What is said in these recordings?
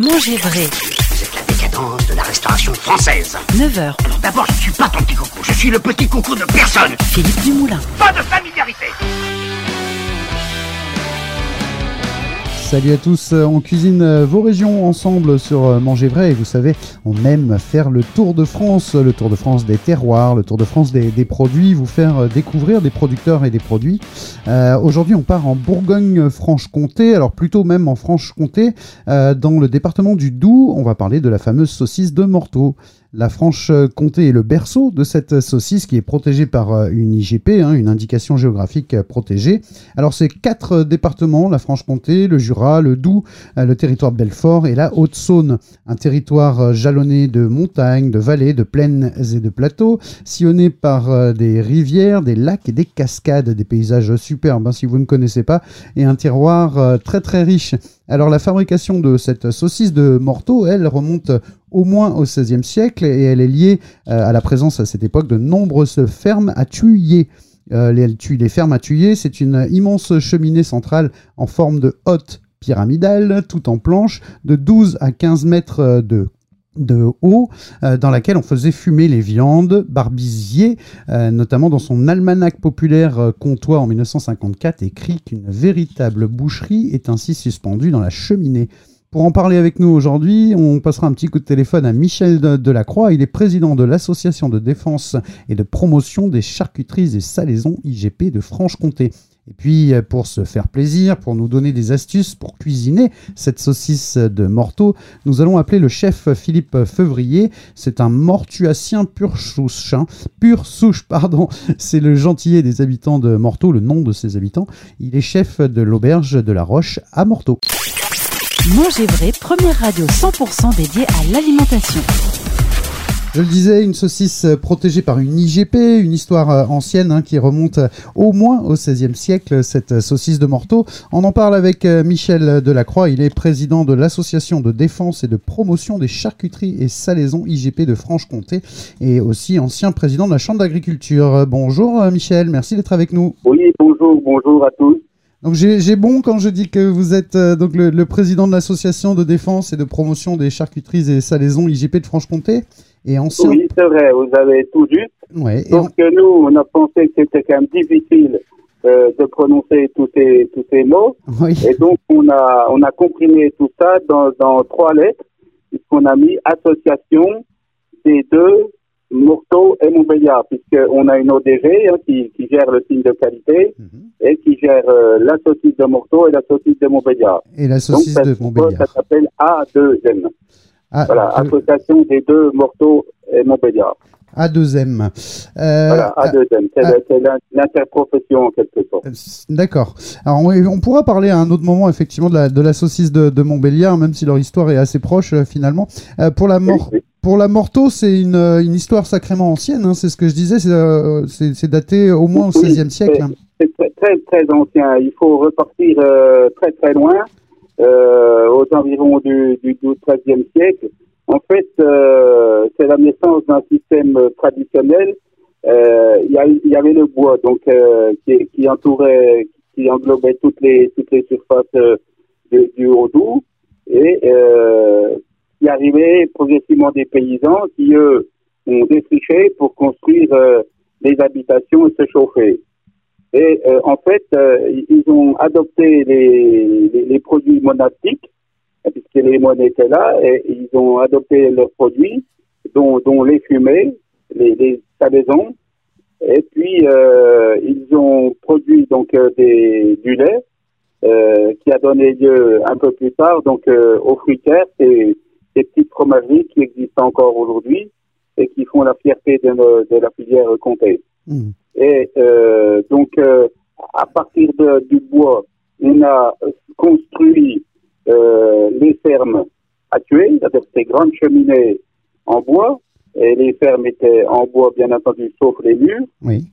Manger vrai. Vous êtes la décadence de la restauration française. 9h. D'abord, je ne suis pas ton petit coucou, je suis le petit coucou de personne. Philippe Dumoulin. Pas de familiarité. Salut à tous, on cuisine vos régions ensemble sur Manger Vrai et vous savez, on aime faire le tour de France, le tour de France des terroirs, le tour de France des, produits, vous faire découvrir des producteurs et des produits. Euh, Aujourd'hui on part en Bourgogne-Franche-Comté, alors plutôt même en Franche-Comté, euh, dans le département du Doubs, on va parler de la fameuse saucisse de Morteau. La Franche-Comté est le berceau de cette saucisse qui est protégée par euh, une IGP, hein, une indication géographique protégée. Alors c'est quatre départements, la Franche-Comté, le Jura, le Doubs, euh, le territoire de Belfort et la Haute-Saône. Un territoire euh, jalonné de montagnes, de vallées, de plaines et de plateaux, sillonné par des rivières, des lacs et des cascades, des paysages superbes hein, si vous ne connaissez pas, et un terroir très très riche. Alors la fabrication de cette saucisse de Morteau, elle remonte au moins au XVIe siècle et elle est liée euh, à la présence à cette époque de nombreuses fermes à tuyers. Euh, les, fermes à tuyers, c'est une immense cheminée centrale en forme de hotte pyramidale, tout en planche, de 12 à 15 mètres de de haut euh, dans laquelle on faisait fumer les viandes. Barbizier, euh, notamment dans son almanach populaire euh, comtois en 1954, écrit qu'une véritable boucherie est ainsi suspendue dans la cheminée. Pour en parler avec nous aujourd'hui, on passera un petit coup de téléphone à Michel Delacroix. Il est président de l'Association de défense et de promotion des charcuteries et salaisons IGP de Franche-Comté. Et puis, euh, pour se faire plaisir, pour nous donner des astuces pour cuisiner cette saucisse de morteau, nous allons appeler le chef Philippe Feuvrier. C'est un mortuacien pur souche, hein. souche, pardon. C'est le gentillet des habitants de Morteau, le nom de ses habitants. Il est chef de l'auberge de la Roche à Morteau. Manger vrai, première radio 100% dédiée à l'alimentation. Je le disais, une saucisse protégée par une IGP, une histoire euh, ancienne hein, qui remonte au moins au XVIe siècle, cette saucisse de Morteau. On en parle avec euh, Michel Delacroix, il est président de l'association de défense et de promotion des charcuteries et salaisons IGP de Franche-Comté et aussi ancien président de la Chambre d'agriculture. Bonjour euh, Michel, merci d'être avec nous. Oui, bonjour, bonjour à tous. Donc j'ai bon quand je dis que vous êtes donc le, le président de l'association de défense et de promotion des charcuteries et salaisons IGP de Franche-Comté et. Oui, c'est vrai, vous avez tout juste. Ouais, que nous, on a pensé que c'était quand même difficile euh, de prononcer tous ces, tous ces mots. oui. Et donc, on a, on a comprimé tout ça dans, dans trois lettres, puisqu'on a mis association des deux, Morteau et Montbéliard, puisqu'on a une ODG hein, qui, qui gère le signe de qualité Mhm. et qui gère euh, la saucisse de Morteau et la saucisse de Montbéliard. Et la Donc, saucisse ça, de ça Montbéliard. s'appelle A2M. Ah, Voilà, euh, association des deux Morteau et Montbéliard. A2M. Euh, Voilà, A2M. C'est ah. l'interprofession en quelque sorte. Euh, D'accord. Alors, on, on pourra parler à un autre moment, effectivement, de la, de la saucisse de, de Montbéliard, même si leur histoire est assez proche, euh, finalement. Euh, pour, la mor- Oui, oui. pour la Morteau, c'est une, une histoire sacrément ancienne, hein, c'est ce que je disais, c'est euh, daté au moins au Oui, XVIe siècle. hein. C'est très, très, très ancien. Il faut repartir très, très loin, aux environs du, du, du XIIIe siècle. En fait, euh, c'est la naissance d'un système euh, traditionnel. Euh, Il y, y avait le bois, donc euh, qui, qui entourait, qui englobait toutes les toutes les surfaces euh, du, du Haut-Doubs et euh, qui arrivait progressivement des paysans qui eux ont défriché pour construire euh, des habitations et se chauffer. Et euh, en fait, euh, ils ont adopté les, les, les produits monastiques, puisque les moines étaient là, et ils ont adopté leurs produits, dont, dont les fumées, les, les salaisons, et puis euh, ils ont produit donc euh, des, du lait, euh, qui a donné lieu un peu plus tard donc euh, aux fruitières, ces, petites fromageries qui existent encore aujourd'hui et qui font la fierté de, de la filière comté. Mhm. Et euh, donc, euh, à partir de- du bois, on a construit euh, les fermes à tuer, c'est-à-dire ces grandes cheminées en bois. Et les fermes étaient en bois, bien entendu, sauf les murs. Oui.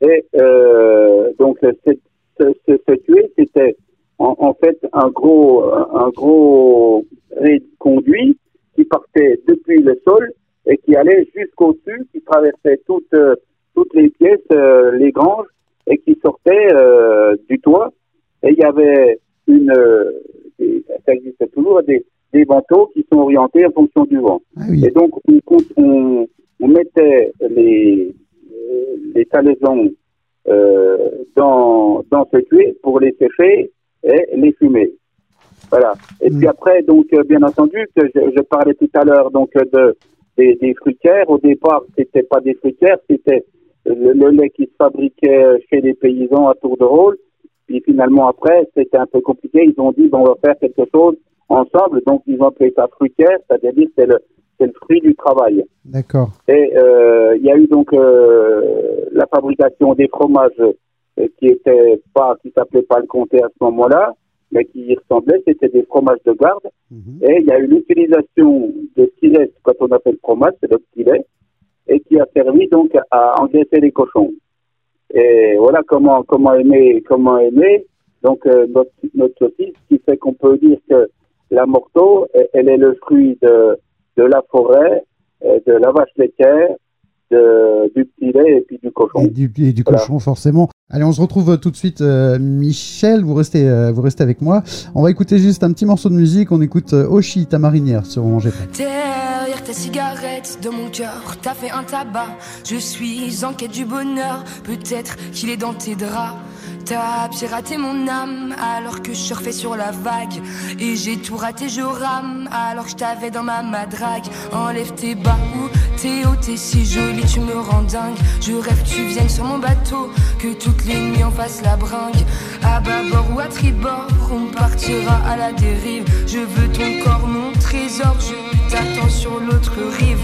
Et euh, donc, ce, tuer, c'était en, en fait un gros, un gros conduit qui partait depuis le sol et qui allait jusqu'au-dessus, qui traversait toutes, euh, toutes les pièces, euh, les granges, et qui sortait euh, du toit. Et il y avait une, euh, des- ça existe toujours, des, des manteaux qui sont orientées en fonction du vent. Ah oui. Et donc, on, compte- on, on mettait les, les salaisons dans, dans ce cuir pour les sécher et les fumer. Voilà. Et Mm. puis après, donc, euh, bien entendu, que je, je parlais tout à l'heure donc de des, des fruitières. Au départ, c'était pas des fruitières, c'était le, le lait qui se fabriquait chez les paysans à tour de rôle. Puis finalement, après, c'était un peu compliqué. Ils ont dit, bon, on va faire quelque chose ensemble. Donc, ils ont appelé ça fruitière, c'est-à-dire c'est le, c'est le fruit du travail. D'accord. Et euh, il y a eu donc euh, la fabrication des fromages euh, qui était pas, qui s'appelait pas le comté à ce moment-là, mais qui y ressemblait, c'était des fromages de garde. Mhm. Et il y a eu l'utilisation de stylet, quand on appelle fromage, c'est le stylet, et qui a servi donc à engraisser les cochons. Et voilà comment comment aimer comment aimer donc euh, notre notre saucisse, qui fait qu'on peut dire que la morteau, elle- elle est le fruit de de la forêt, euh, de la vache laitière, de, du petit lait et puis du cochon. Et du, et du Voilà. cochon, forcément. Allez, on se retrouve euh, tout de suite, euh, Michel. Vous restez, euh, vous restez avec moi. On va écouter juste un petit morceau de musique. On écoute euh, Oshi, ta marinière, sur Manger Prêt. Derrière ta cigarette de mon cœur, t'as fait un tabac. Je suis en quête du bonheur, peut-être qu'il est dans tes draps. T'as piraté mon âme alors que je surfais sur la vague. Et j'ai tout raté, je rame alors que je t'avais dans ma madrague. Enlève tes bas ou haut, t'es si jolie, tu me rends dingue. Je rêve que tu viennes sur mon bateau, que toutes les nuits on fasse la bringue. À bâbord ou à tribord, on partira à la dérive. Je veux ton corps, mon trésor, je t'attends sur l'autre rive.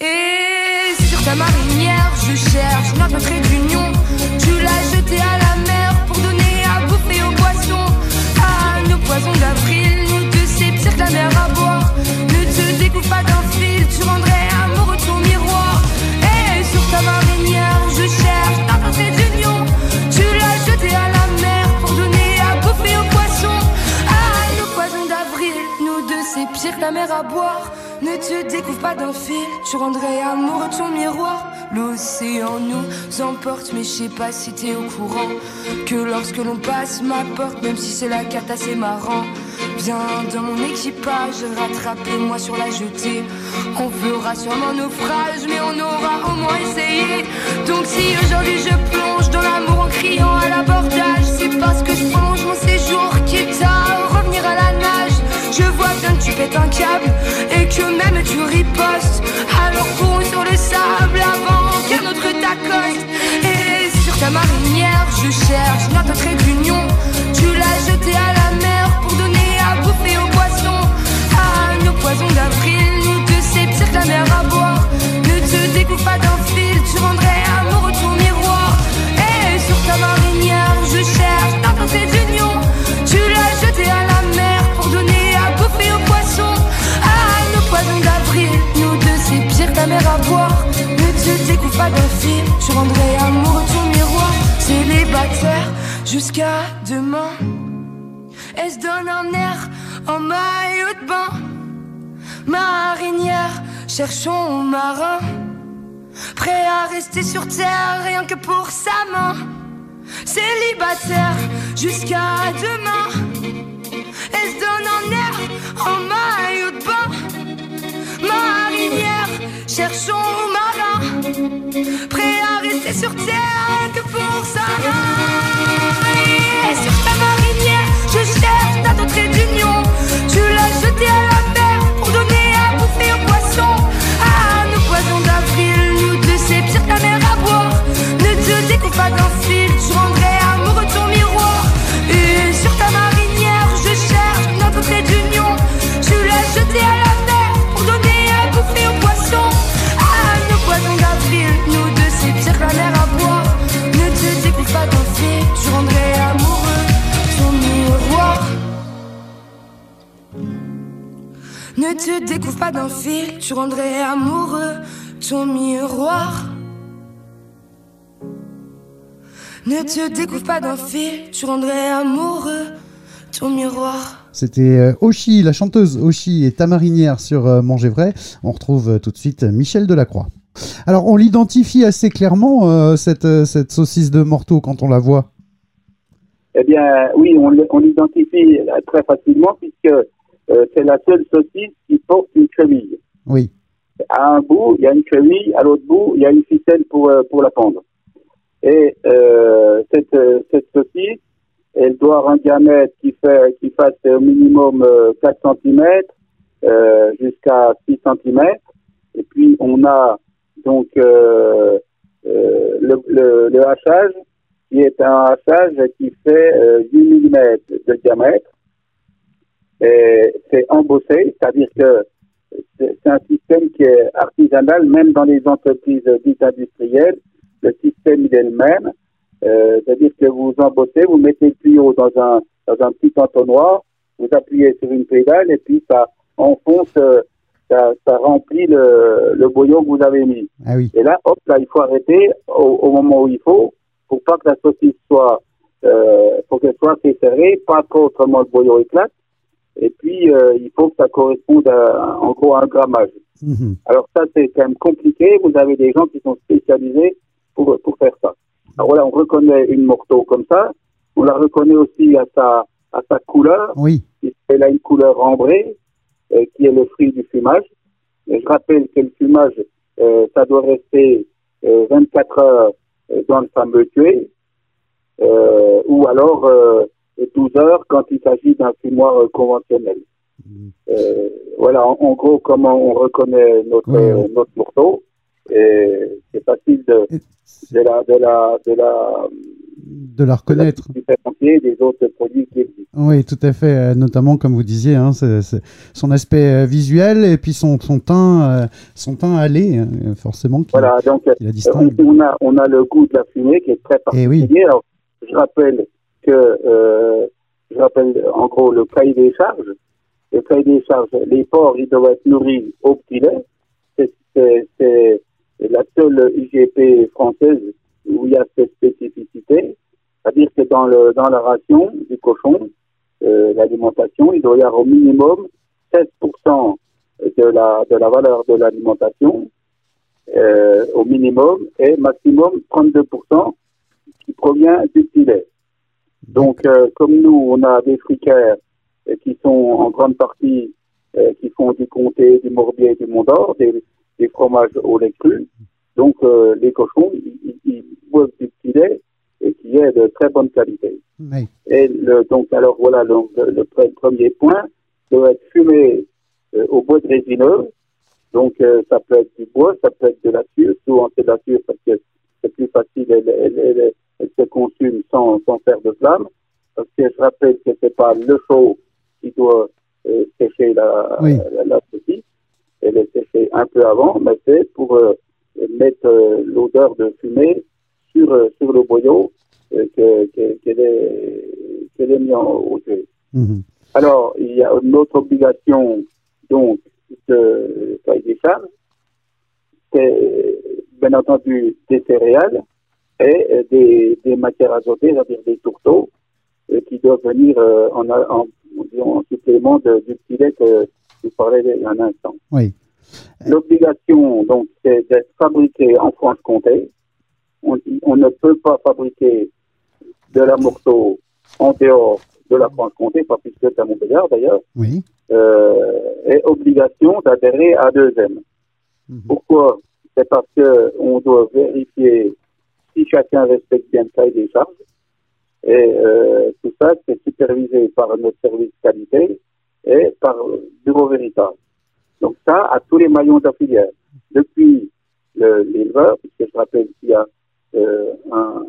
Et sur ta marinière, je cherche notre trait d'union. Tu l'as jeté à la mer pour donner à bouffer aux poissons. À nos poisons d'avril, nous deux c'est pire que la mer à boire. Ne te découpe pas d'un fil, tu rendrais amoureux ton miroir. Et sur ta marinière, je cherche notre trait d'union. Tu l'as jeté à la mer pour donner à bouffer aux poissons. À nos poisons d'avril, nous deux c'est pire que la mer à boire. Ne te découvre pas d'un fil, tu rendrais amoureux ton miroir. L'océan nous emporte, mais je sais pas si t'es au courant. Que lorsque l'on passe ma porte, même si c'est la carte assez marrant. Viens dans mon équipage, rattrapez-moi sur la jetée. On fera sûrement naufrage, mais on aura au moins essayé. Donc si aujourd'hui je plonge dans l'amour en criant à l'abordage, c'est parce que je plonge mon séjour quitte à revenir à la nage. Je vois bien que tu pètes un câble et que même tu ripostes. Alors cours sur le sable avant qu'un autre t'accoste. Et sur ta marinière, je cherche notre trait. Tu l'as jeté à la mer À nos poisons d'avril, nous deux c'est la mer à boire. Ne te découpe pas d'un fil, tu rendrais amoureux ton miroir. Et sur ta marinière, je cherche notre trait d'union. Tu l'as jeté à la mer pour donner à bouffer aux poissons. À nos poisons d'avril, nous deux c'est pire la mer à boire. Ne te découpe pas d'un fil, tu rendrais amoureux ton miroir. Célibataire jusqu'à demain. Elle se donne un air en maillot de bain? Marinière, cherchons marin. Prêt à rester sur terre rien que pour sa main. Célibataire jusqu'à demain. Elle se donne un air en maillot de bain. Marinière, cherchons marin. Prêt à rester sur terre rien que pour sa main. Et sur ta marinière, je cherche ta trait d'union. Ne te découvre pas d'un fil, tu rendrais amoureux ton miroir. Ne te découvre pas d'un fil, tu rendrais amoureux ton miroir. C'était euh, Oshi, la chanteuse Oshi et ta marinière sur euh, Manger Vrai. On retrouve euh, tout de suite Michel Delacroix. Alors, on l'identifie assez clairement, euh, cette, cette saucisse de morteau, quand on la voit. Eh bien, oui, on l'identifie très facilement puisque euh, c'est la seule saucisse qui porte une cheville. Oui. À un bout, il y a une cheville, à l'autre bout, il y a une ficelle pour, euh, pour la pendre. Et euh, cette, cette saucisse, elle doit avoir un diamètre qui, fait, qui fasse au minimum euh, 4 cm euh, jusqu'à 6 cm. Et puis, on a donc euh, euh, le, le, le hachage, qui est un hachage qui fait euh, 8 mm de diamètre. Et c'est embossé, c'est-à-dire que c'est un système qui est artisanal, même dans les entreprises dites industrielles. Le système, il est le même. Euh, c'est-à-dire que vous embossez, vous mettez le tuyau dans un, dans un petit entonnoir, vous appuyez sur une pédale et puis ça enfonce, euh, ça, ça remplit le, le boyau que vous avez mis. Ah oui. Et là, hop, là, il faut arrêter au, au moment où il faut pour pas que la saucisse soit, euh, pour qu'elle soit serrée, pas qu'autrement le boyau éclate. Et puis, euh, il faut que ça corresponde à, en gros à un grammage. Mhm. Alors ça, c'est quand même compliqué. Vous avez des gens qui sont spécialisés pour, pour faire ça. Alors voilà, on reconnaît une morteau comme ça. On la reconnaît aussi à sa, à sa couleur. Oui. Elle a une couleur ambrée, euh, qui est le fruit du fumage. Et je rappelle que le fumage, euh, ça doit rester euh, 24 heures dans le fameux tué, ou alors 12 heures quand il s'agit d'un fumoir euh, conventionnel. Euh, voilà, en, en gros, comment on reconnaît notre, Oui, oui. euh, notre morceau. Et c'est facile de, de la, de la, de la, De la de reconnaître. différencier des autres produits qui existent. Oui, tout à fait. Notamment, comme vous disiez, hein, c'est- c'est son aspect visuel et puis son, son teint, son teint allé, hein, forcément, qui, Voilà, donc qui la distingue. on, a, on a le goût de la fumée qui est très Eh oui. particulier. Alors, je rappelle que, euh, je rappelle en gros le cahier des charges. Le cahier des charges, les porcs, ils doivent être nourris au petit lait. C'est- la seule IGP française où il y a cette spécificité. C'est-à-dire que dans, la ration du cochon, euh, l'alimentation, il doit y avoir au minimum 16% de la, valeur de l'alimentation euh, au minimum et maximum 32% qui provient du lait. Donc, euh, comme nous, on a des fricaires euh, qui sont en grande partie euh, qui font du comté, du morbier, du mont d'or, des, des fromages au lait cru. Donc, les cochons, ils, ils- boivent du petit lait et qui est de très bonne qualité. Oui. Et le, donc, alors voilà, donc, le, le pre- premier point doit être fumé au bois de résineux. Donc, ça peut être du bois, ça peut être de la sueur. Souvent, c'est de la sueur parce que c'est plus facile, elle, elle, elle- elle se consume sans, sans faire de flamme. Parce que je rappelle que c'est pas le chaud qui doit euh, sécher la, Oui. la, la saucisse. Elle est séchée un peu avant, mais c'est pour euh, mettre euh, l'odeur de fumée sur, sur le boyau euh, que- que- qu'elle est, qu'elle est mise en- au jeu. Mhm. Alors, il y a une autre obligation, donc, de cahier des charges, c'est bien entendu des céréales et euh, des, des matières azotées, c'est-à-dire des tourteaux, euh, qui doivent venir euh, en, en, supplément de, du petit lait que je parlais il y a un instant. Oui. L'obligation, donc, c'est d'être fabriqué en Franche-Comté. On, ne peut pas fabriquer de la morceau en dehors de la Franche-Comté, pas plus que à Montbéliard d'ailleurs, Oui. euh, et obligation d'adhérer à 2M. Mhm. Pourquoi? C'est parce que on doit vérifier si chacun respecte bien le cahier des charges. Et euh, tout ça, c'est supervisé par notre service qualité et par le Bureau Veritas. Donc ça, à tous les maillons de la filière. Depuis le- l'éleveur, puisque je rappelle qu'il y a euh, un-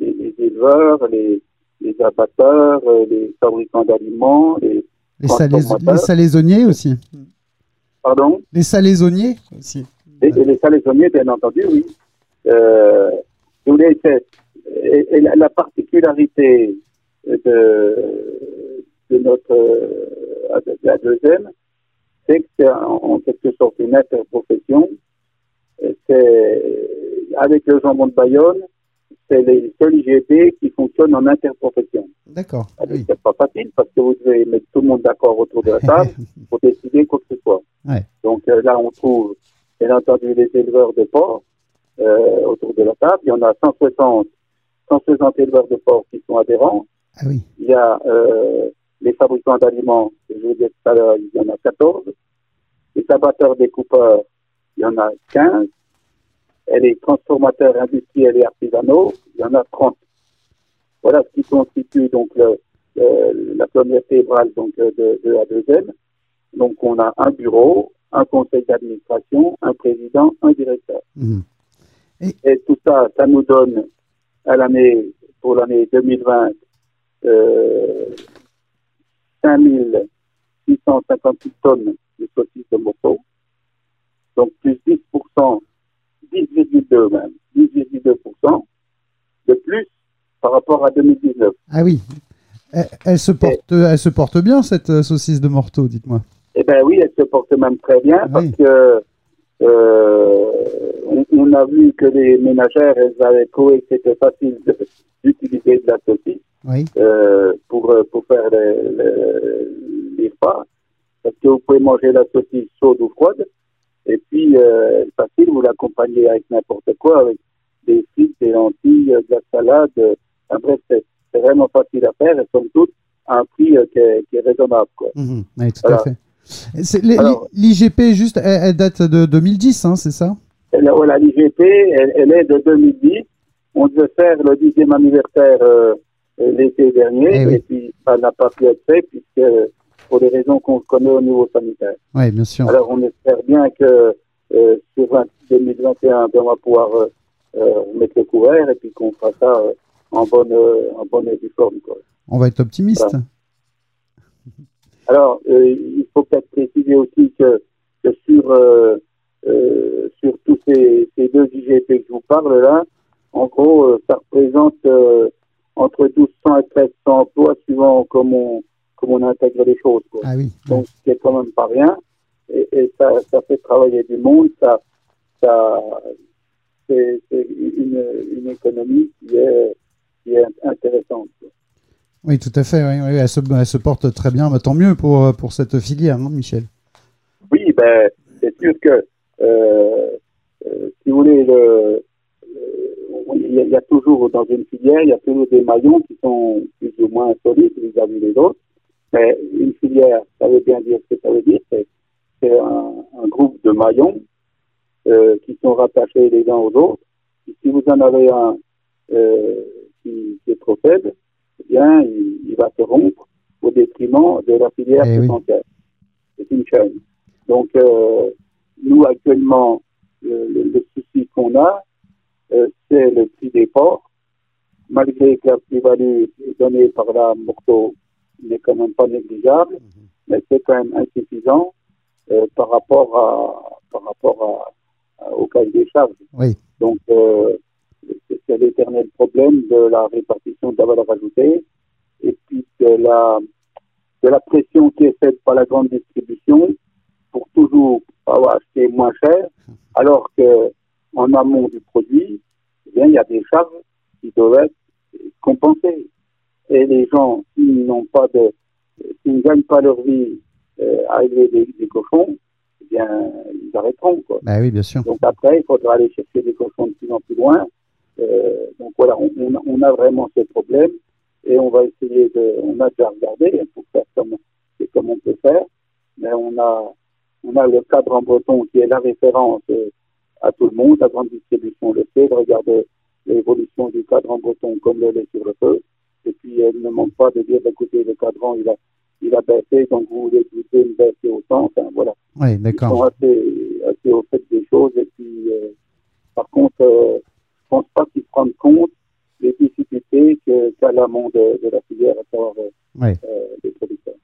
les, les éleveurs, les, les abatteurs, euh, les fabricants d'aliments, les... Les, les salaisonniers aussi. Pardon? Les salaisonniers aussi. Et, et les salaisonniers, bien entendu, oui. Euh, c'est- et, et la, la particularité de, de notre euh, de la deuxième, c'est que c'est en, quelque sorte une interprofession. Et C'est avec le jambon de Bayonne, c'est les seuls IGP qui fonctionnent en interprofession. D'accord. Alors, Oui. C'est pas facile parce que vous devez mettre tout le monde d'accord autour de la table pour décider quoi que ce soit. Ouais. Donc euh, là, on trouve bien entendu les éleveurs de porcs euh, autour de la table. Il y en a 160, 160 éleveurs de porcs qui sont adhérents. Ah oui. Il y a euh, les fabricants d'aliments, je vous disais tout à l'heure, il y en a 14. Les abatteurs découpeurs, il y en a 15. Et les transformateurs industriels et artisanaux, il y en a 30. Voilà ce qui constitue donc le, la colonne vertébrale donc, euh, de, de la deuxième. Donc on a un bureau, un conseil d'administration, un président, un directeur. Mhm. Et tout ça, ça nous donne à l'année, pour l'année 2020, euh, 5658 tonnes de saucisses de morceaux. Donc plus 10%, 10,2 même, 10,2% de plus par rapport à 2019. Ah oui. Elle, elle se porte, elle se porte bien cette euh, saucisse de morteau, dites-moi. Eh bien oui, elle se porte même très bien Oui. parce que on, on a vu que les ménagères, elles avaient trouvé que c'était facile d'utiliser de la saucisse Oui. euh, pour, euh, pour faire les, les, les repas. Parce que vous pouvez manger la saucisse chaude ou froide. Et puis, euh, facile, vous l'accompagnez avec n'importe quoi, avec des frites, des lentilles, euh, de la salade. euh, enfin, bref, c'est vraiment facile à faire et somme toute à un prix euh, qui, est, qui est raisonnable. Quoi. Mhm. Oui, tout Voilà. à fait. L'IGP, juste, elle, elle date de 2010, hein, c'est ça? Voilà, l'IGP, elle, elle est de 2010. On devait faire le dixième anniversaire euh, l'été dernier, Eh oui. et puis ça n'a pas pu être fait, puisque pour des raisons qu'on connaît au niveau sanitaire. Oui, bien sûr. Alors on espère bien que euh, sur 20 2021, ben, on va pouvoir euh, euh, mettre le couvert, et puis qu'on fera ça euh, en bonne en bonne et due forme. Quoi. On va être optimiste. Voilà. Alors, euh, il faut peut-être préciser aussi que, que sur, euh, euh, sur tous ces, ces deux IGP que je vous parle là, en gros, euh, ça représente euh, entre 1200 et 1300 emplois suivant comment on, comment on intègre les choses. Quoi. Ah oui. Donc, c'est quand même pas rien. Et, et ça, ça fait travailler du monde, ça, ça, c'est c'est une, une économie qui est, qui est intéressante. quoi. Oui, tout à fait. oui, oui, Elle, se, porte très bien. Bah, tant mieux pour, pour cette filière, hein, Michel? Oui, ben, c'est sûr que, euh, euh, si vous voulez, le, euh, il y, a- toujours dans une filière, il y a toujours des maillons qui sont plus ou moins solides vis-à-vis des autres. Mais une filière, ça veut bien dire ce que ça veut dire, c'est un, groupe de maillons euh, qui sont rattachés les uns aux autres. Si vous en avez un euh, qui, qui est trop faible, eh bien, il, il va se rompre au détriment de la filière Eh tout oui. C'est une chaîne. Donc, euh, nous, actuellement, le, le- le souci qu'on a, euh, c'est le prix des ports. Malgré que la plus-value donnée par la Morto n'est quand même pas négligeable, mais c'est quand même insuffisant euh, par rapport, à, par rapport à, à- au cahier des charges. Oui. Donc, euh, c'est l'éternel problème de la répartition de la valeur ajoutée et puis de la, de la pression qui est faite par la grande distribution pour toujours avoir acheté moins cher, alors que en amont du produit, eh bien, il y a des charges qui doivent être compensées. Et les gens, s'ils n'ont pas de, s'ils ne gagnent pas leur vie euh, à élever des, des cochons, eh bien, ils arrêteront, quoi. Bah oui, bien sûr. Donc après, il faudra aller chercher des cochons de plus en plus loin. Euh, donc voilà, on, on a- on a vraiment ce problème et on va essayer de, on a déjà regardé pour faire comme, comme on peut faire, mais on a, on a le cadre en breton qui est la référence euh, à tout le monde, la grande distribution le sait, de regarder l'évolution du cadre en breton comme le lait sur le feu. Et puis, elle ne manque pas de dire, bah, écoutez, le cadran, il a, il a baissé, donc vous voulez goûter une baisser autant. Enfin, voilà Oui, ils d'accord. sont assez, assez au fait des choses. Et puis, euh, par contre, euh, pense pas qu'ils se rendent compte des difficultés qu'a l'amont de, de la filière à savoir euh, euh, les producteurs.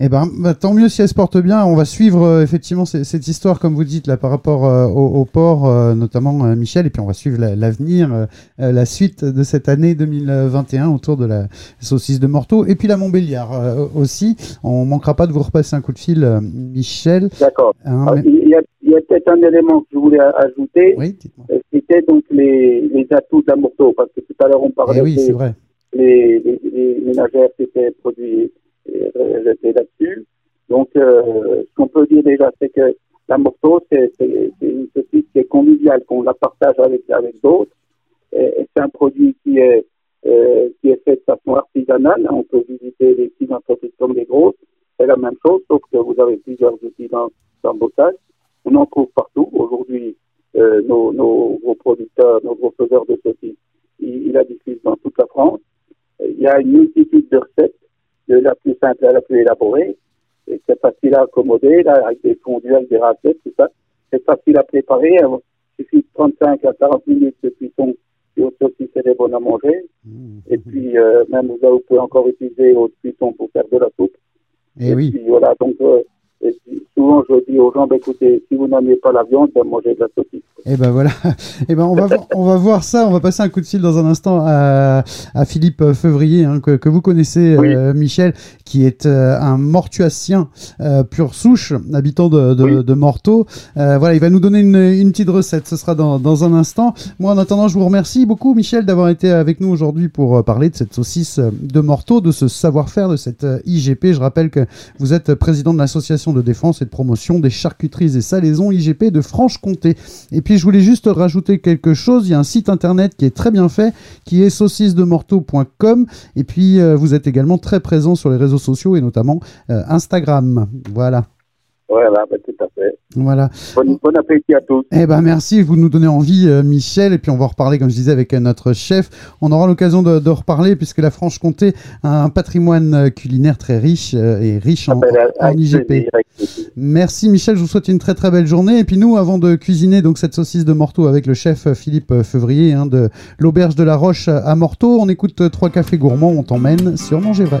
Eh ben, bah, tant mieux si elle se porte bien. On va suivre euh, effectivement cette histoire, comme vous dites, là, par rapport euh, au, au port, euh, notamment Michel, et puis on va suivre la- l'avenir, la suite de cette année 2021 autour de la saucisse de Morteau, et puis la Montbéliard aussi. On manquera pas de vous repasser un coup de fil, Michel. D'accord. Hein, mais- Il y a, a peut-être un élément que je voulais ajouter. Oui, dites-moi. Donc les, les atouts de la parce que tout à l'heure on parlait Eh oui, des- vrai. les, les, les ménagères qui étaient produits euh, là-dessus. Donc, euh, ce qu'on peut dire déjà, c'est que la morceau, c'est une saucisse qui est conviviale, qu'on la partage avec, avec d'autres. C'est un produit qui est euh, qui est faite de façon artisanale. On peut visiter les petites entreprises comme les grosses. C'est la même chose, sauf que vous avez plusieurs outils d'embauchage. On en trouve partout. Aujourd'hui, euh, nos, nos producteurs, nos gros faiseurs de saucisses, ils, ils la diffusent dans toute la France. Il y a une multitude de recettes, de la plus simple à la plus élaborée. Et c'est facile à accommoder, là, avec des fondus, avec des recettes, tout ça. C'est facile à préparer. Il suffit de 35 à 40 minutes de cuisson et au saucisses c'est des bonnes à manger. Mmh. Et puis, euh, même vous, vous pouvez encore utiliser votre cuisson pour faire de la soupe. Et, oui. Puis voilà, donc euh, et puis, souvent je dis aux gens, bah, écoutez, si vous n'aimez pas la viande, mangez de la saucisse. Et ben voilà. Et ben on va voir, on va voir ça. On va passer un coup de fil dans un instant à, à Philippe Feuvrier hein, que, que vous connaissez, Oui. euh, Michel, qui est euh, un mortuacien euh, pure souche, habitant de, de, Oui. de Morteau. Euh, voilà, il va nous donner une, une petite recette. Ce sera dans, dans un instant. Moi, en attendant, je vous remercie beaucoup, Michel, d'avoir été avec nous aujourd'hui pour parler de cette saucisse de Morteau, de ce savoir-faire, de cette IGP. Je rappelle que vous êtes président de l'association de défense et promotion des charcuteries et salaisons IGP de Franche-Comté. Et puis je voulais juste rajouter quelque chose. Il y a un site internet qui est très bien fait, qui est saucissesdemorteau.com. Et puis euh, vous êtes également très présent sur les réseaux sociaux et notamment euh, Instagram. Voilà. Voilà, ben, tout à fait. Voilà. Bon, bon appétit à tous. Eh ben merci, vous nous donnez envie, euh, Michel, et puis on va reparler, comme je disais, avec euh, notre chef. On aura l'occasion de, de reparler, puisque la Franche-Comté a un patrimoine euh, culinaire très riche euh, et riche en, Ben, en avec IGP. Merci Michel, je vous souhaite une très très belle journée. Et puis nous, avant de cuisiner donc cette saucisse de Morteau avec le chef Philippe Feuvrier hein, de l'auberge de la Roche à Morteau, on écoute trois cafés gourmands. On t'emmène sur Manger Vrai.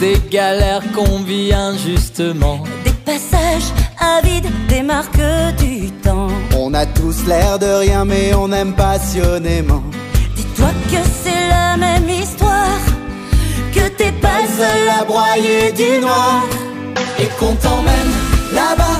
Des galères qu'on vit injustement. Des passages avides, des marques du temps. On a tous l'air de rien, mais on aime passionnément. Dis-toi que c'est la même histoire, que t'es pas seul à broyer du noir. Et qu'on t'emmène là-bas,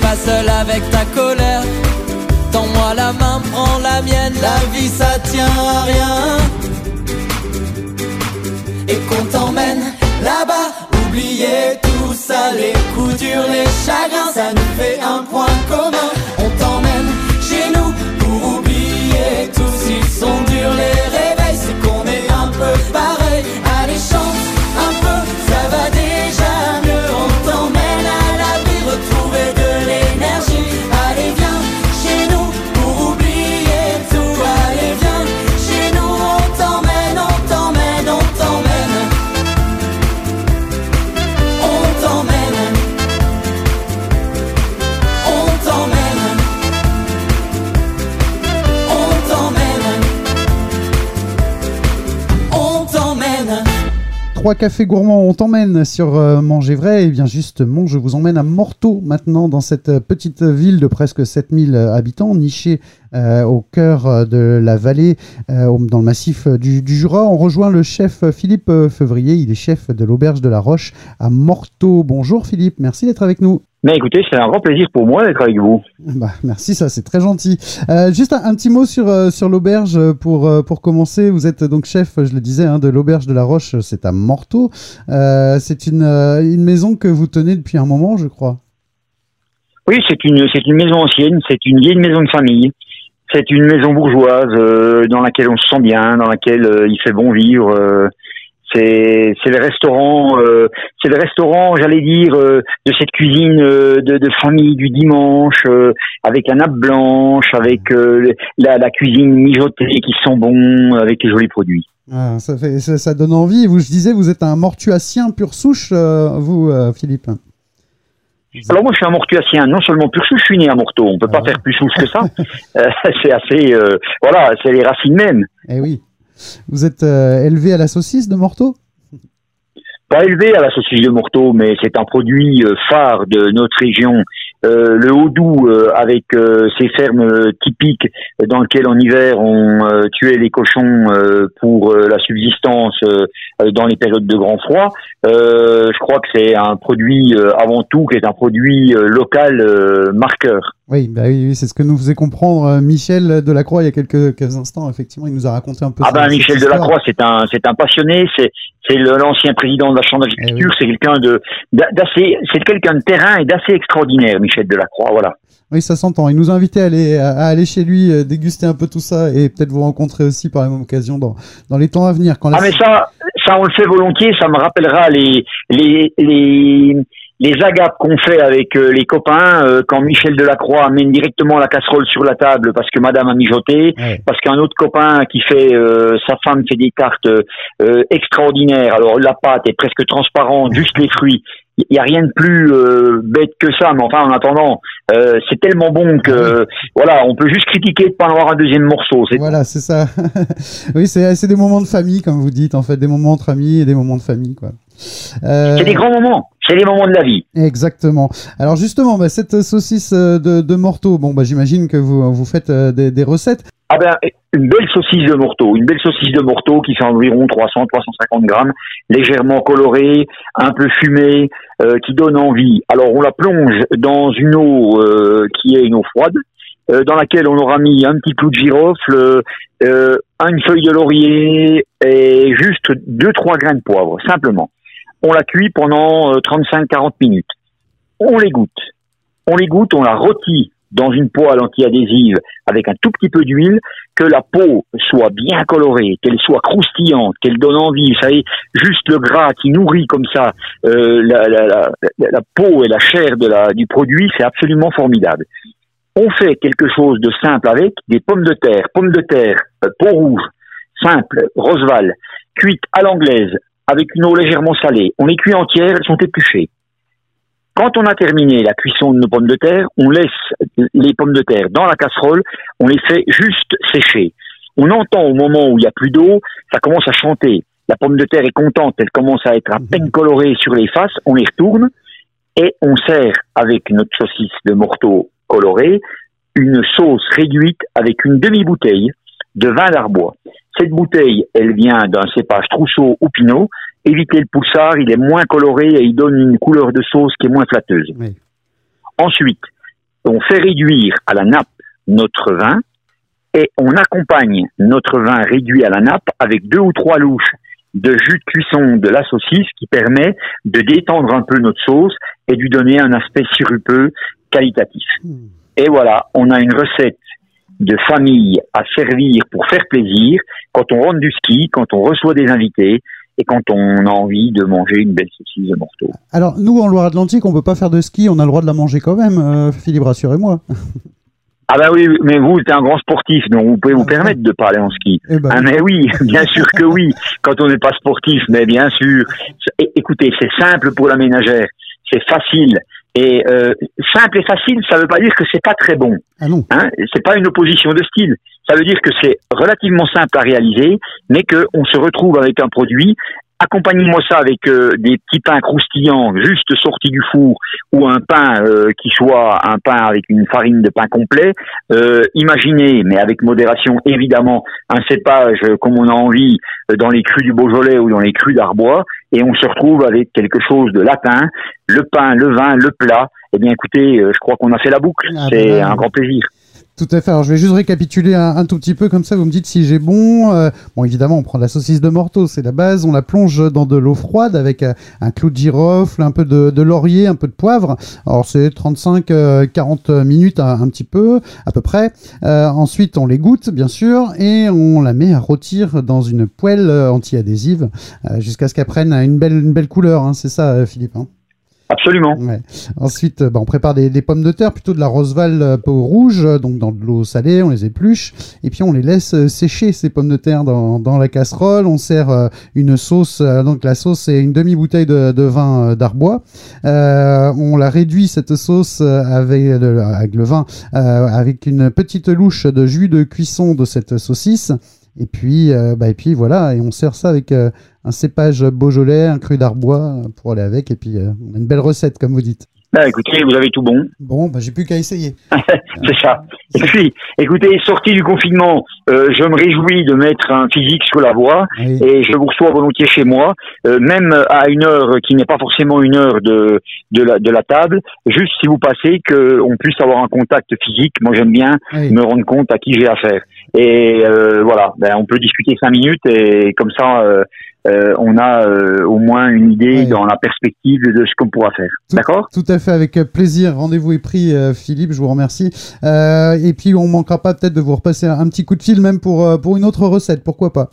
pas seul avec ta colère. Tends-moi la main, prends la mienne. La vie ça tient à rien. Et qu'on t'emmène là-bas, oublier tout ça, les coups durs, les chagrins, ça nous fait un point commun. Trois cafés gourmands, on t'emmène sur euh, Manger Vrai. Et bien justement, je vous emmène à Morteau maintenant, dans cette euh, petite ville de presque 7000 habitants, nichée euh, au cœur euh, de la vallée, euh, dans le massif du, du Jura. On rejoint le chef Philippe Février. Il est chef de l'auberge de la Roche à Morteau. Bonjour Philippe, merci d'être avec nous. Mais écoutez, c'est un grand plaisir pour moi d'être avec vous. Bah, merci, ça c'est très gentil. Euh, juste un, un petit mot sur, sur l'auberge pour, pour commencer. Vous êtes donc chef, je le disais, hein, de l'auberge de la Roche, c'est à Morteau. Euh, c'est une, une maison que vous tenez depuis un moment, je crois. Oui, c'est une, c'est une maison ancienne, c'est une vieille maison de famille. C'est une maison bourgeoise euh, dans laquelle on se sent bien, dans laquelle euh, il fait bon vivre. euh, c'est, le restaurant, c'est le restaurant, j'allais dire, de cette cuisine de, famille du dimanche, avec la nappe blanche, avec la, cuisine mijotée qui sent bon, avec les jolis produits. Ah, ça, fait, ça, donne envie. Vous, je disais, vous êtes un mortuacien pur souche, vous, Philippe. Alors moi je suis un mortuacien, non seulement pur souche, je suis né à Morteau, on peut pas faire plus souche que ça. Euh, c'est assez, euh, voilà, c'est les racines mêmes. Eh oui. Vous êtes euh, élevé à la saucisse de Morteau Pas élevé à la saucisse de Morteau, mais c'est un produit euh, phare de notre région. Euh, le Haut-Doubs, euh, avec euh, ses fermes euh, typiques dans lesquelles en hiver on tuait les cochons pour la subsistance dans les périodes de grand froid, je crois que c'est un produit avant tout qui est un produit local marqueur. Oui, bah oui, oui, c'est ce que nous faisait comprendre euh, Michel Delacroix il y a quelques, quelques instants. Effectivement, il nous a raconté un peu Ah ben Michel. Delacroix, c'est un c'est un passionné, c'est c'est l'ancien président de la chambre d'agriculture, c'est quelqu'un de d'a- d'assez c'est quelqu'un de terrain et d'assez extraordinaire, Michel Delacroix, voilà. Oui, ça s'entend. Il nous a invités à aller, à, aller chez lui, euh, déguster un peu tout ça et peut-être vous rencontrer aussi par la même occasion dans, dans les temps à venir. Quand la- Ah mais ça ça on le fait volontiers, ça me rappellera les les les les agapes qu'on fait avec euh, les copains euh, quand Michel Delacroix amène directement la casserole sur la table parce que madame a mijoté, Ouais. parce qu'un autre copain qui fait euh, sa femme fait des cartes euh, extraordinaires. Alors la pâte est presque transparente, juste les fruits. Il y a rien de plus euh, bête que ça, mais enfin en attendant, euh, c'est tellement bon que voilà, on peut juste critiquer de pas en avoir un deuxième morceau. C'est Voilà, c'est ça. oui, c'est c'est des moments de famille, comme vous dites, en fait, des moments entre amis et des moments de famille, quoi. Euh, c'est des grands moments, c'est des moments de la vie. Exactement. Alors justement, bah, cette saucisse euh, de, de Morteau, bon, bah, j'imagine que vous, vous faites euh, des, des recettes. Ah ben, une belle saucisse de Morteau, une belle saucisse de Morteau qui fait environ 300-350 grammes, légèrement colorée, un peu fumée, euh, qui donne envie. Alors on la plonge dans une eau euh, qui est une eau froide, euh, dans laquelle on aura mis un petit clou de girofle, euh, une feuille de laurier et juste deux trois grains de poivre, simplement. On la cuit pendant euh, 35-40 minutes. On les goûte. On les goûte, on la rôtit dans une poêle anti-adhésive avec un tout petit peu d'huile, que la peau soit bien colorée, qu'elle soit croustillante, qu'elle donne envie. Vous savez, juste le gras qui nourrit comme ça euh, la, peau et la chair de la, du produit, c'est absolument formidable. On fait quelque chose de simple avec des pommes de terre, pommes de terre, euh, peau rouge, simple, roseval, cuites à l'anglaise, avec une eau légèrement salée. On les cuit entières, elles sont épluchées. Quand on a terminé la cuisson de nos pommes de terre, on laisse les pommes de terre dans la casserole, on les fait juste sécher. On entend au moment où il n'y a plus d'eau, ça commence à chanter. La pomme de terre est contente, elle commence à être à peine colorée sur les faces, on les retourne et on sert avec notre saucisse de morteau colorée une sauce réduite avec une demi-bouteille de vin d'arbois. Cette bouteille, elle vient d'un cépage trousseau ou pinot. Évitez le poussard, il est moins coloré et il donne une couleur de sauce qui est moins flatteuse. Oui. Ensuite, on fait réduire à la nappe notre vin et on accompagne notre vin réduit à la nappe avec deux ou trois louches de jus de cuisson de la saucisse qui permet de détendre un peu notre sauce et de lui donner un aspect sirupeux qualitatif. Et voilà, on a une recette de famille à servir pour faire plaisir quand on rentre du ski, quand on reçoit des invités et quand on a envie de manger une belle saucisse de morteau. Alors, nous, en Loire-Atlantique, on peut pas faire de ski, on a le droit de la manger quand même, euh, Philippe, rassurez-moi. Ah bah oui, mais vous êtes un grand sportif, donc vous pouvez vous permettre de parler en ski. Eh ben, Ah mais oui, bien sûr que oui. Quand on n'est pas sportif, mais bien sûr. Écoutez, c'est simple pour la ménagère, c'est facile. Et euh, simple et facile, ça veut pas dire que c'est pas très bon. ah non. Hein c'est pas une opposition de style. Ça veut dire que c'est relativement simple à réaliser, mais qu'on se retrouve avec un produit accompagnez-moi ça avec euh, des petits pains croustillants juste sortis du four ou un pain euh, qui soit un pain avec une farine de pain complet. Euh, imaginez, mais avec modération évidemment, un cépage comme on a envie dans les crus du Beaujolais ou dans les crus d'Arbois, et on se retrouve avec quelque chose de latin, le pain, le vin, le plat. Eh bien écoutez, je crois qu'on a fait la boucle. Ah, C'est ben, un grand plaisir. Tout à fait. Alors, je vais juste récapituler un, tout petit peu comme ça. Vous me dites si j'ai bon. Euh, bon, évidemment, on prend la saucisse de morteau, c'est la base. On la plonge dans de l'eau froide avec euh, un clou de girofle, un peu de, laurier, un peu de poivre. Alors, c'est 35-40 minutes, un, un petit peu, à peu près. Euh, ensuite, on les goûte, bien sûr, et on la met à rôtir dans une poêle euh, anti-adhésive euh, jusqu'à ce qu'elle prenne une belle, une belle couleur. hein. C'est ça, euh, Philippe. hein Absolument. Ensuite, euh, bah, on prépare des, pommes de terre, plutôt de la roseval euh, peau rouge, euh, donc dans de l'eau salée, on les épluche, et puis on les laisse sécher ces pommes de terre dans, la casserole. On sert une sauce, donc la sauce c'est une demi bouteille de, vin d'Arbois. Euh, on la réduit cette sauce avec le, vin, euh, avec une petite louche de jus de cuisson de cette saucisse. Et puis, bah, et puis voilà, et on sert ça avec euh, un cépage beaujolais, un cru d'arbois euh, pour aller avec, et puis euh, on a une belle recette, comme vous dites. Ben, écoutez, vous avez tout bon. Bon, bah, j'ai plus qu'à essayer. C'est ça. Et puis, écoutez, sorti du confinement, euh, je me réjouis de mettre un physique sur la voie Oui. et je vous reçois volontiers chez moi, euh, même à une heure qui n'est pas forcément une heure de, de, la, de la table, juste si vous passez, qu'on puisse avoir un contact physique. Moi, j'aime bien Oui. me rendre compte à qui j'ai affaire. Et euh, voilà, ben, on peut discuter cinq minutes et comme ça, euh, euh, on a euh, au moins une idée Oui. dans la perspective de ce qu'on pourra faire. D'accord? Tout à fait, avec plaisir. Rendez-vous est pris, euh, Philippe, je vous remercie. Euh, et puis, on manquera pas peut-être de vous repasser un petit coup de fil, même pour, euh, pour une autre recette, pourquoi pas.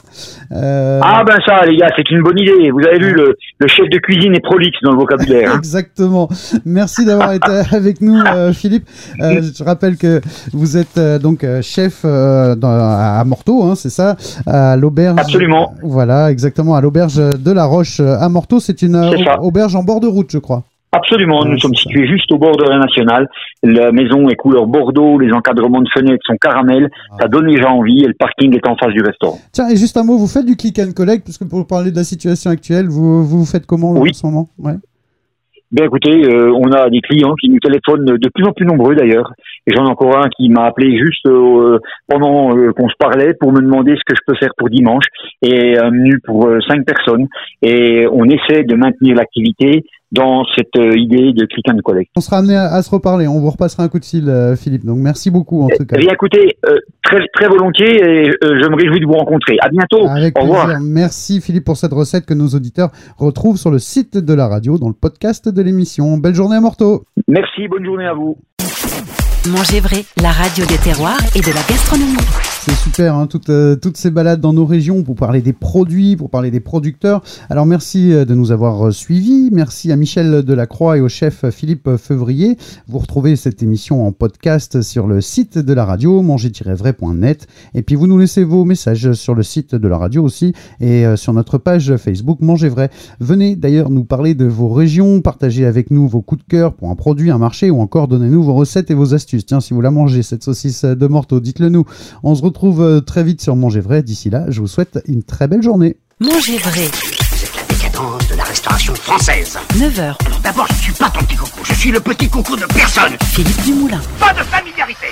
Euh, Ah ben ça, les gars, c'est une bonne idée. Vous avez vu, le, le chef de cuisine est prolixe dans le vocabulaire. hein. Exactement. Merci d'avoir été avec nous, euh, Philippe. Euh, je rappelle que vous êtes euh, donc euh, chef euh, dans- à Morteau, hein, c'est ça, à l'auberge. Absolument. Voilà, exactement, à l'auberge de la Roche euh, à Morteau. C'est une euh, auberge en bord de route, je crois. Absolument, nous sommes ça. situés juste au bord de la nationale. La maison est couleur bordeaux, les encadrements de fenêtres sont caramel. Ah. Ça donne déjà envie et le parking est en face du restaurant. Tiens, et juste un mot, vous faites du click and collect, puisque pour parler de la situation actuelle, vous, vous faites comment là, Oui. en ce moment? Ouais. Ben écoutez, euh, on a des clients qui nous téléphonent de plus en plus nombreux d'ailleurs. J'en ai encore un qui m'a appelé juste euh, pendant euh, qu'on se parlait pour me demander ce que je peux faire pour dimanche. Et un menu pour cinq personnes. Et on essaie de maintenir l'activité dans cette euh, idée de click and collect. On sera amené à, à se reparler. On vous repassera un coup de fil, euh, Philippe. Donc merci beaucoup en tout cas. Eh bien, écoutez, euh, très très volontiers et euh, je me réjouis de vous rencontrer. À bientôt. Avec Au revoir. plaisir. Merci Philippe pour cette recette que nos auditeurs retrouvent sur le site de la radio, dans le podcast de l'émission. Belle journée à Morteau. Merci, bonne journée à vous. Manger vrai, la radio des terroirs et de la gastronomie. C'est super, hein, toutes, euh, toutes ces balades dans nos régions pour parler des produits, pour parler des producteurs. Alors merci euh, de nous avoir euh, suivis. Merci à Michel Delacroix et au chef Philippe Feuvrier. Vous retrouvez cette émission en podcast sur le site de la radio, manger-vrai.net. Et puis vous nous laissez vos messages sur le site de la radio aussi et sur notre page Facebook Manger Vrai. Venez d'ailleurs nous parler de vos régions, partagez avec nous vos coups de cœur pour un produit, un marché ou encore donnez-nous vos recettes et vos astuces. Tiens, si vous la mangez, cette saucisse de Morteau, dites-le nous. On se retrouve euh, très vite sur Manger Vrai. D'ici là, je vous souhaite une très belle journée. Manger vrai, C'est la décadence de la restauration française. 9h, D'abord, je ne suis pas ton petit coucou, je suis le petit coucou de personne. Philippe Dumoulin. Pas de familiarité